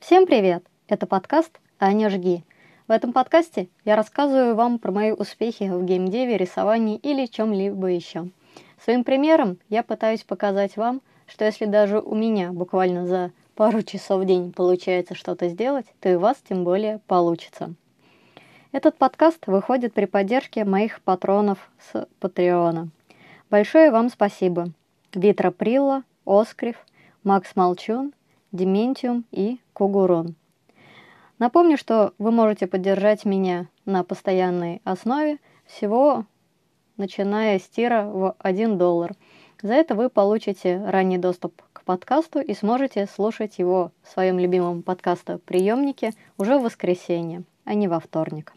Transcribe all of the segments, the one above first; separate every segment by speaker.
Speaker 1: Всем привет! Это подкаст «Аня жги». В этом подкасте я рассказываю вам про мои успехи в геймдеве, рисовании или чем-либо еще. Своим примером я пытаюсь показать вам, что если даже у меня буквально за пару часов в день получается что-то сделать, то и у вас тем более получится. Этот подкаст выходит при поддержке моих патронов с Патреона. Большое вам спасибо. Витра Прилла, Оскрив, Макс Молчун, Дементиум и Кугурон. Напомню, что вы можете поддержать меня на постоянной основе всего начиная с тира в 1 доллар. За это вы получите ранний доступ к подкасту и сможете слушать его в своем любимом подкаста-приемнике уже в воскресенье, а не во вторник.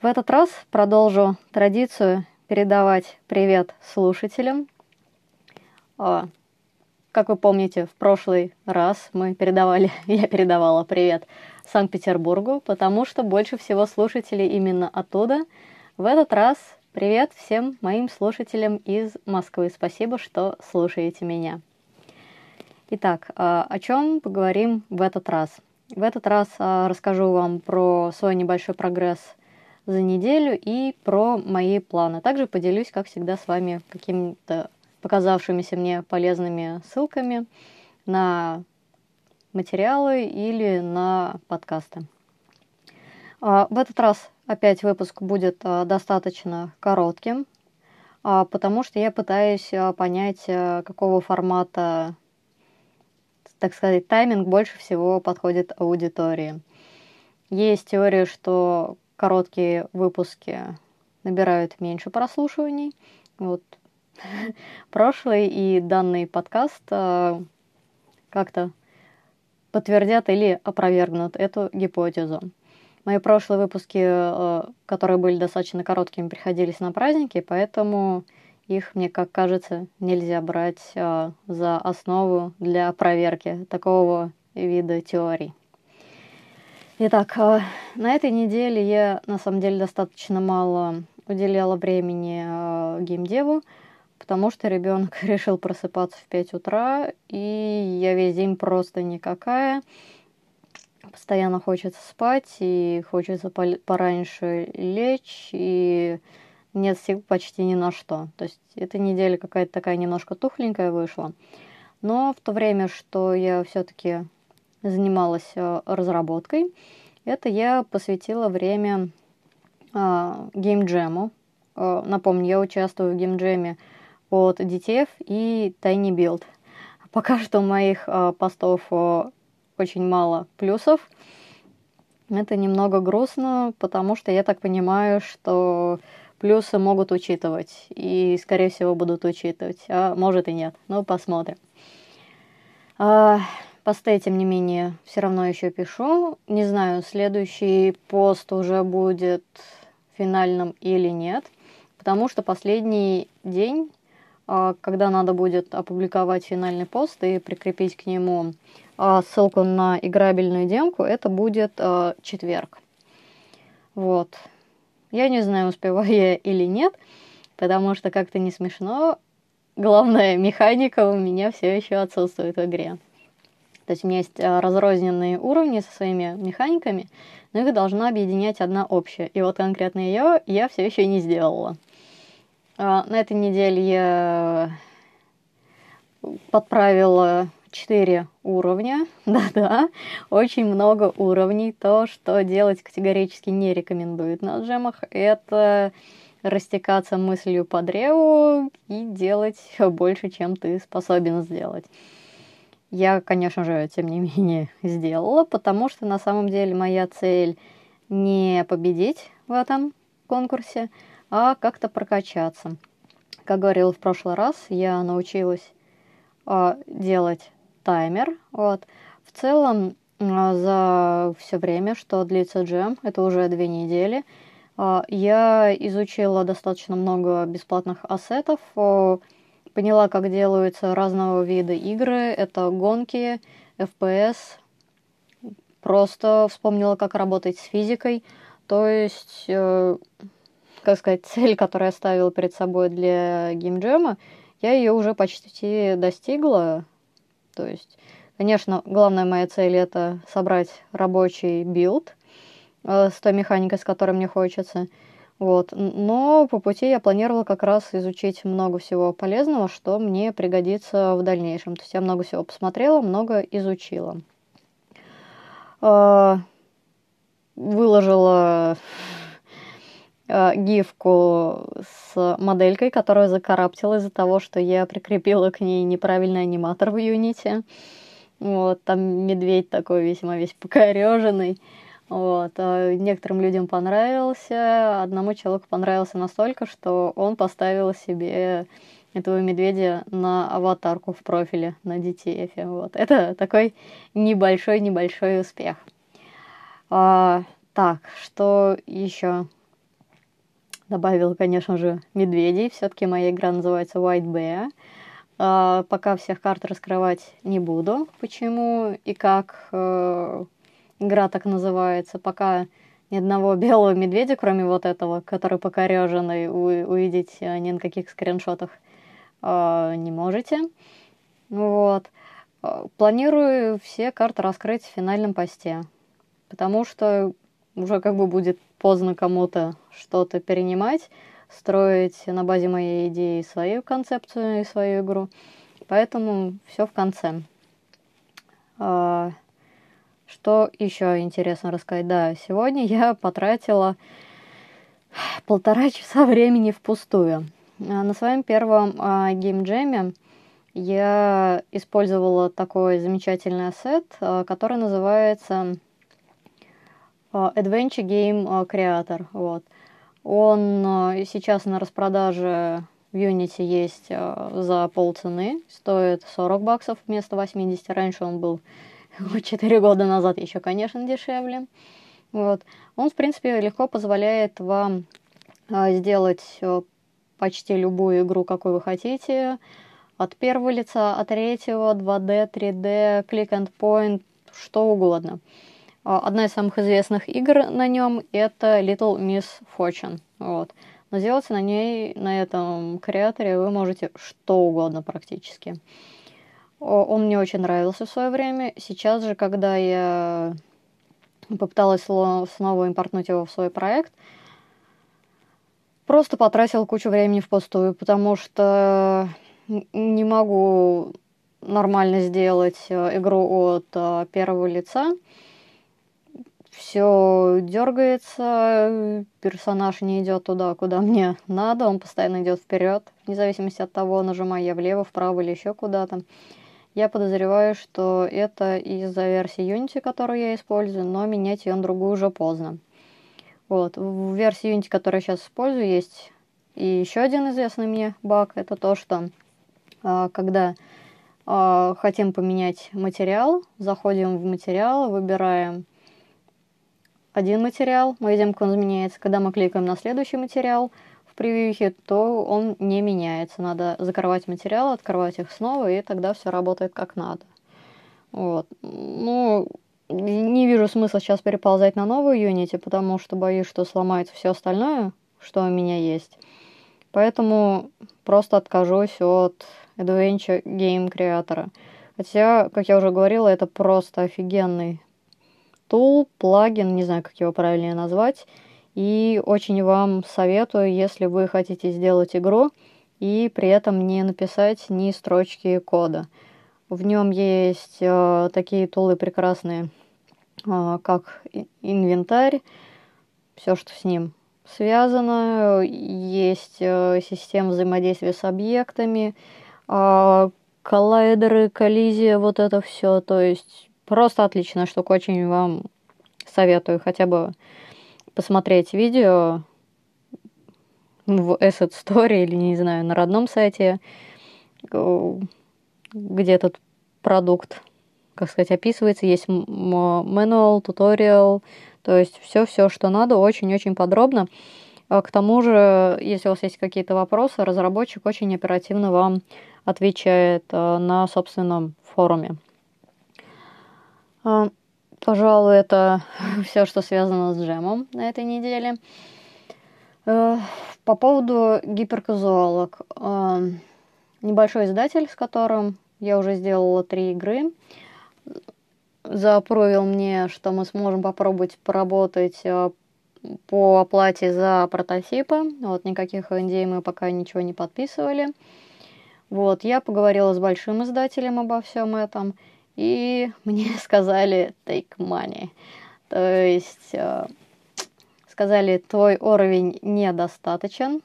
Speaker 1: В этот раз продолжу традицию передавать привет слушателям. А, как вы помните, в прошлый раз мы передавали, я передавала привет Санкт-Петербургу, потому что больше всего слушателей именно оттуда. В этот раз привет всем моим слушателям из Москвы. Спасибо, что слушаете меня. Итак, а, о чем поговорим в этот раз? В этот раз а, расскажу вам про свой небольшой прогресс за неделю и про мои планы. Также поделюсь, как всегда, с вами какими-то показавшимися мне полезными ссылками на материалы или на подкасты. А, в этот раз опять выпуск будет а, достаточно коротким, а, потому что я пытаюсь понять, какого формата, так сказать, тайминг больше всего подходит аудитории. Есть теория, что короткие выпуски набирают меньше прослушиваний. Вот прошлый и данный подкаст э, как-то подтвердят или опровергнут эту гипотезу. Мои прошлые выпуски, э, которые были достаточно короткими, приходились на праздники, поэтому их, мне как кажется, нельзя брать э, за основу для проверки такого вида теорий. Итак, на этой неделе я на самом деле достаточно мало уделяла времени геймдеву потому что ребенок решил просыпаться в 5 утра, и я весь день просто никакая. Постоянно хочется спать, и хочется пораньше лечь, и нет сил почти ни на что. То есть эта неделя какая-то такая немножко тухленькая вышла. Но в то время, что я все-таки занималась э, разработкой, это я посвятила время э, геймджему. Э, напомню, я участвую в геймджеме от DTF и Tiny Build. Пока что моих э, постов очень мало плюсов. Это немного грустно, потому что я так понимаю, что плюсы могут учитывать. И, скорее всего, будут учитывать. А может и нет. Ну, посмотрим. Посты, тем не менее, все равно еще пишу. Не знаю, следующий пост уже будет финальным или нет. Потому что последний день а, когда надо будет опубликовать финальный пост и прикрепить к нему а, ссылку на играбельную демку, это будет а, четверг. Вот. Я не знаю, успеваю я или нет, потому что как-то не смешно. Главная механика у меня все еще отсутствует в игре. То есть у меня есть разрозненные уровни со своими механиками, но их должна объединять одна общая. И вот конкретно ее я все еще не сделала. А, на этой неделе я подправила 4 уровня. Да-да, очень много уровней. То, что делать категорически не рекомендуют на джемах, это растекаться мыслью по древу и делать больше, чем ты способен сделать. Я, конечно же, тем не менее, сделала, потому что на самом деле моя цель не победить в этом конкурсе, а как-то прокачаться. Как говорила в прошлый раз, я научилась э, делать таймер. Вот. В целом, э, за все время, что длится джем, это уже две недели, э, я изучила достаточно много бесплатных asset ов, э, поняла, как делаются разного вида игры. Это гонки, FPS. Просто вспомнила, как работать с физикой. То есть... Э, как сказать, цель, которую я ставила перед собой для game jam а, я ее уже почти достигла. То есть, конечно, главная моя цель это собрать рабочий build э, с той механикой, с которой мне хочется. Вот. Но по пути я планировала как раз изучить много всего полезного, что мне пригодится в дальнейшем. То есть я много всего посмотрела, много изучила. Э, выложила э, гифку с моделькой, которая закараптила из-за того, что я прикрепила к ней неправильный аниматор в Unity. Вот, там медведь такой весьма весь покореженный. Вот. А некоторым людям понравился, одному человеку понравился настолько, что он поставил себе этого медведя на аватарку в профиле на DTF. Вот. Это такой небольшой-небольшой успех. А, так, что еще? Добавил, конечно же, медведей. Все-таки моя игра называется White Bear. А, пока всех карт раскрывать не буду. Почему и как э, игра так называется. Пока ни одного белого медведя, кроме вот этого, который покореженный, увидеть э, ни на каких скриншотах э, не можете. Вот. Э, планирую все карты раскрыть в финальном посте потому что уже как бы будет поздно кому-то что-то перенимать, строить на базе моей идеи свою концепцию и свою игру. Поэтому все в конце. А, что еще интересно рассказать? Да, сегодня я потратила полтора часа времени впустую. А, на своем первом а, геймджеме я использовала такой замечательный ассет, который называется а, Adventure Game а, Creator. Вот. Он а, сейчас на распродаже в Unity есть за полцены, стоит 40 баксов вместо 80. Раньше он был 4 года назад еще, конечно, дешевле. Вот. Он, в принципе, легко позволяет вам сделать почти любую игру, какую вы хотите. От первого лица, от третьего, 2D, 3D, click and point, что угодно. А, одна из самых известных игр на нем это Little Miss Fortune. Вот. Но сделать на ней, на этом креаторе вы можете что угодно практически. Он мне очень нравился в свое время. Сейчас же, когда я попыталась снова импортнуть его в свой проект, просто потратил кучу времени впустую, потому что не могу нормально сделать э, игру от э, первого лица все дергается, персонаж не идет туда, куда мне надо, он постоянно идет вперед, вне зависимости от того, нажимаю я влево, вправо или еще куда-то. Я подозреваю, что это из-за версии Unity, которую я использую, но менять ее на другую уже поздно. Вот. В версии Unity, которую я сейчас использую, есть и еще один известный мне баг. Это то, что а, когда а, хотим поменять материал, заходим в материал, выбираем один материал, мы видим, как он изменяется. Когда мы кликаем на следующий материал превьюхе, то он не меняется. Надо закрывать материалы, открывать их снова, и тогда все работает как надо. Вот. Ну, не вижу смысла сейчас переползать на новую Unity, потому что боюсь, что сломается все остальное, что у меня есть. Поэтому просто откажусь от Adventure Game креатора. Хотя, как я уже говорила, это просто офигенный тул, плагин, не знаю, как его правильнее назвать. И очень вам советую, если вы хотите сделать игру и при этом не написать ни строчки кода. В нем есть э, такие тулы прекрасные, э, как инвентарь, все, что с ним связано. Есть э, система взаимодействия с объектами, э, коллайдеры, коллизия, вот это все. То есть Просто отличная штука, очень вам советую хотя бы посмотреть видео в Asset Story или, не знаю, на родном сайте, где этот продукт, как сказать, описывается. Есть manual, туториал, то есть все-все, что надо, очень-очень подробно. А к тому же, если у вас есть какие-то вопросы, разработчик очень оперативно вам отвечает э, на собственном форуме. А, пожалуй, это все, что связано с джемом на этой неделе. Э, по поводу гиперказуалок. Э, небольшой издатель, с которым я уже сделала три игры, запровил мне, что мы сможем попробовать поработать э, по оплате за прототипы. Вот никаких NDA мы пока ничего не подписывали. Вот, я поговорила с большим издателем обо всем этом, и мне сказали take money. То есть сказали, твой уровень недостаточен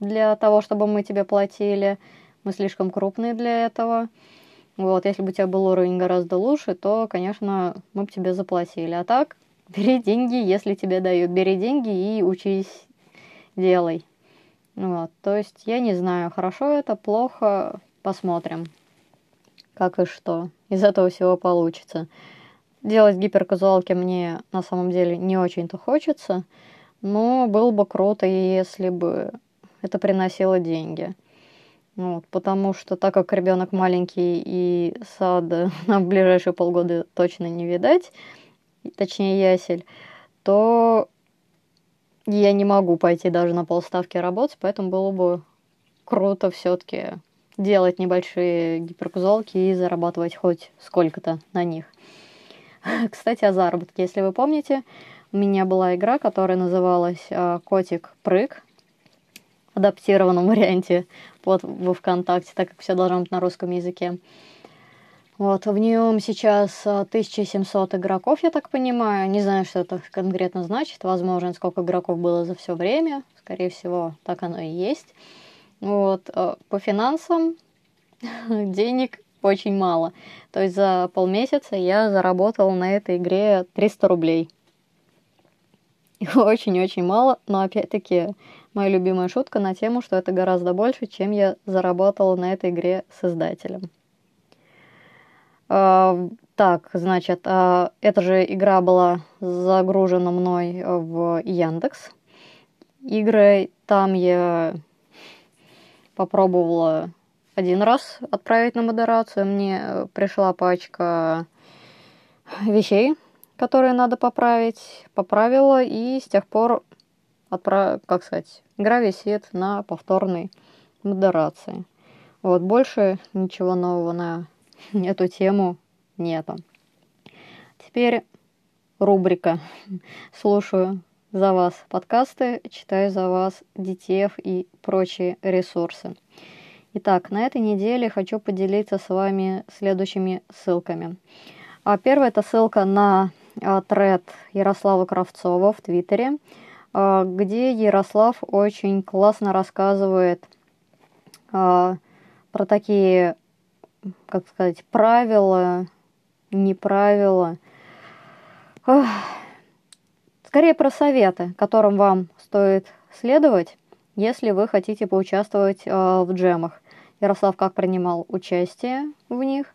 Speaker 1: для того, чтобы мы тебе платили. Мы слишком крупные для этого. Вот, если бы у тебя был уровень гораздо лучше, то, конечно, мы бы тебе заплатили. А так, бери деньги, если тебе дают. Бери деньги и учись, делай. Вот, то есть я не знаю, хорошо это, плохо, посмотрим, как и что из этого всего получится. Делать гиперказуалки мне на самом деле не очень-то хочется, но было бы круто, если бы это приносило деньги. Вот, потому что так как ребенок маленький и сада на ближайшие полгода точно не видать, точнее ясель, то я не могу пойти даже на полставки работать, поэтому было бы круто все-таки делать небольшие гиперказуалки и зарабатывать хоть сколько-то на них. Кстати, о заработке. Если вы помните, у меня была игра, которая называлась а, «Котик Прыг», в адаптированном варианте вот во ВКонтакте, так как все должно быть на русском языке. Вот, в нем сейчас 1700 а, игроков, я так понимаю. Не знаю, что это конкретно значит. Возможно, сколько игроков было за все время. Скорее всего, так оно и есть. Вот, а, по финансам денег очень мало. То есть за полмесяца я заработала на этой игре 300 рублей. Очень-очень мало, но опять-таки моя любимая шутка на тему, что это гораздо больше, чем я заработала на этой игре с издателем. Uh, так, значит, uh, эта же игра была загружена мной в Яндекс. Игры там я попробовала один раз отправить на модерацию. Мне пришла пачка вещей, которые надо поправить. Поправила и с тех пор, отправ... как сказать, игра висит на повторной модерации. Вот, больше ничего нового на эту тему нету. Теперь рубрика. Слушаю за вас подкасты, читаю за вас DTF и прочие ресурсы. Итак, на этой неделе хочу поделиться с вами следующими ссылками. А, первая это ссылка на а, тред Ярослава Кравцова в Твиттере, а, где Ярослав очень классно рассказывает про такие, как сказать, правила, не правила, скорее про советы, которым вам стоит следовать, если вы хотите поучаствовать э, в джемах. Ярослав как принимал участие в них,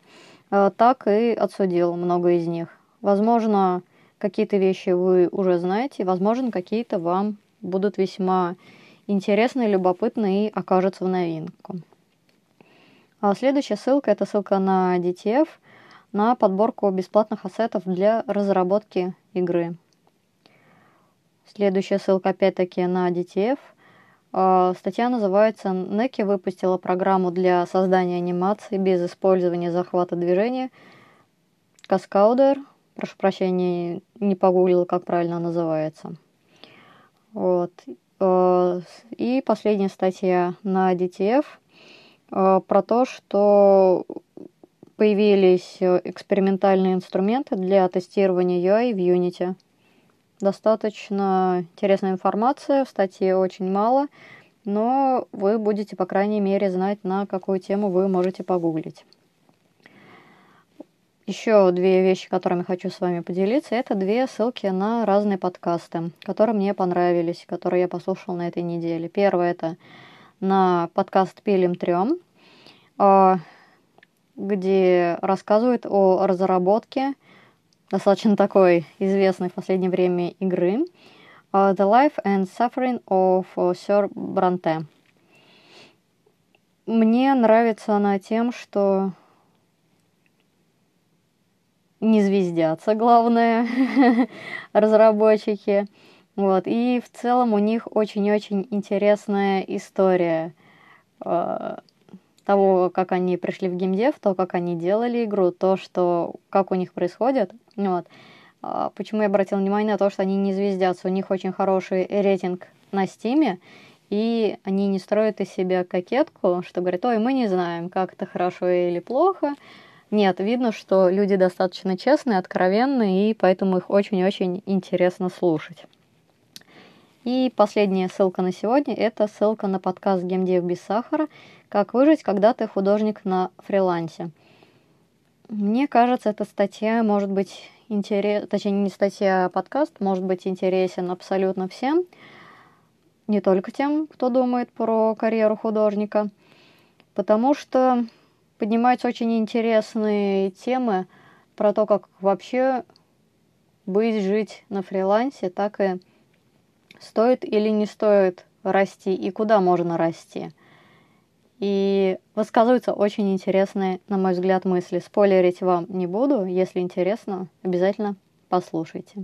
Speaker 1: э, так и отсудил много из них. Возможно, какие-то вещи вы уже знаете, возможно, какие-то вам будут весьма интересны, любопытны и окажутся в новинку. А следующая ссылка – это ссылка на DTF, на подборку бесплатных ассетов для разработки игры. Следующая ссылка опять-таки на DTF – а, статья называется «Неки выпустила программу для создания анимации без использования захвата движения. Каскаудер». Прошу прощения, не погуглила, как правильно называется. Вот. А, и последняя статья на DTF а, про то, что появились экспериментальные инструменты для тестирования UI в Unity – достаточно интересная информация, в статье очень мало, но вы будете, по крайней мере, знать, на какую тему вы можете погуглить. Еще две вещи, которыми хочу с вами поделиться, это две ссылки на разные подкасты, которые мне понравились, которые я послушал на этой неделе. Первое это на подкаст «Пилим трем», а, где рассказывают о разработке достаточно такой известной в последнее время игры uh, The Life and Suffering of Sir Bronte. Мне нравится она тем, что не звездятся, главное, разработчики. Вот, и в целом у них очень-очень интересная история э, того, как они пришли в геймдев, то, как они делали игру, то, что, как у них происходит. Вот. А почему я обратил внимание на то, что они не звездятся. У них очень хороший рейтинг на Стиме, и они не строят из себя кокетку, что говорят, ой, мы не знаем, как это хорошо или плохо. Нет, видно, что люди достаточно честные, откровенные, и поэтому их очень-очень интересно слушать. И последняя ссылка на сегодня – это ссылка на подкаст «Геймдев без сахара. Как выжить, когда ты художник на фрилансе». Мне кажется, эта статья может быть интерес, точнее не статья, а подкаст может быть интересен абсолютно всем, не только тем, кто думает про карьеру художника, потому что поднимаются очень интересные темы про то, как вообще быть, жить на фрилансе, так и стоит или не стоит расти и куда можно расти. И высказываются очень интересные, на мой взгляд, мысли. Спойлерить вам не буду. Если интересно, обязательно послушайте.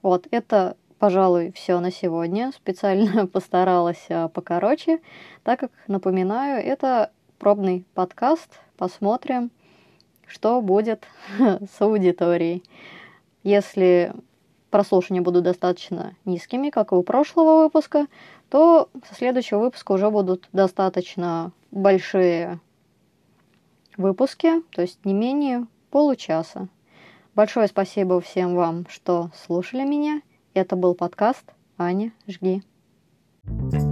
Speaker 1: Вот, это, пожалуй, все на сегодня. Специально постаралась а, покороче, так как, напоминаю, это пробный подкаст. Посмотрим, что будет с аудиторией. Если прослушивания будут достаточно низкими, как и у прошлого выпуска, то со следующего выпуска уже будут достаточно большие выпуски, то есть не менее получаса. Большое спасибо всем вам, что слушали меня. Это был подкаст «Аня, жги». thank you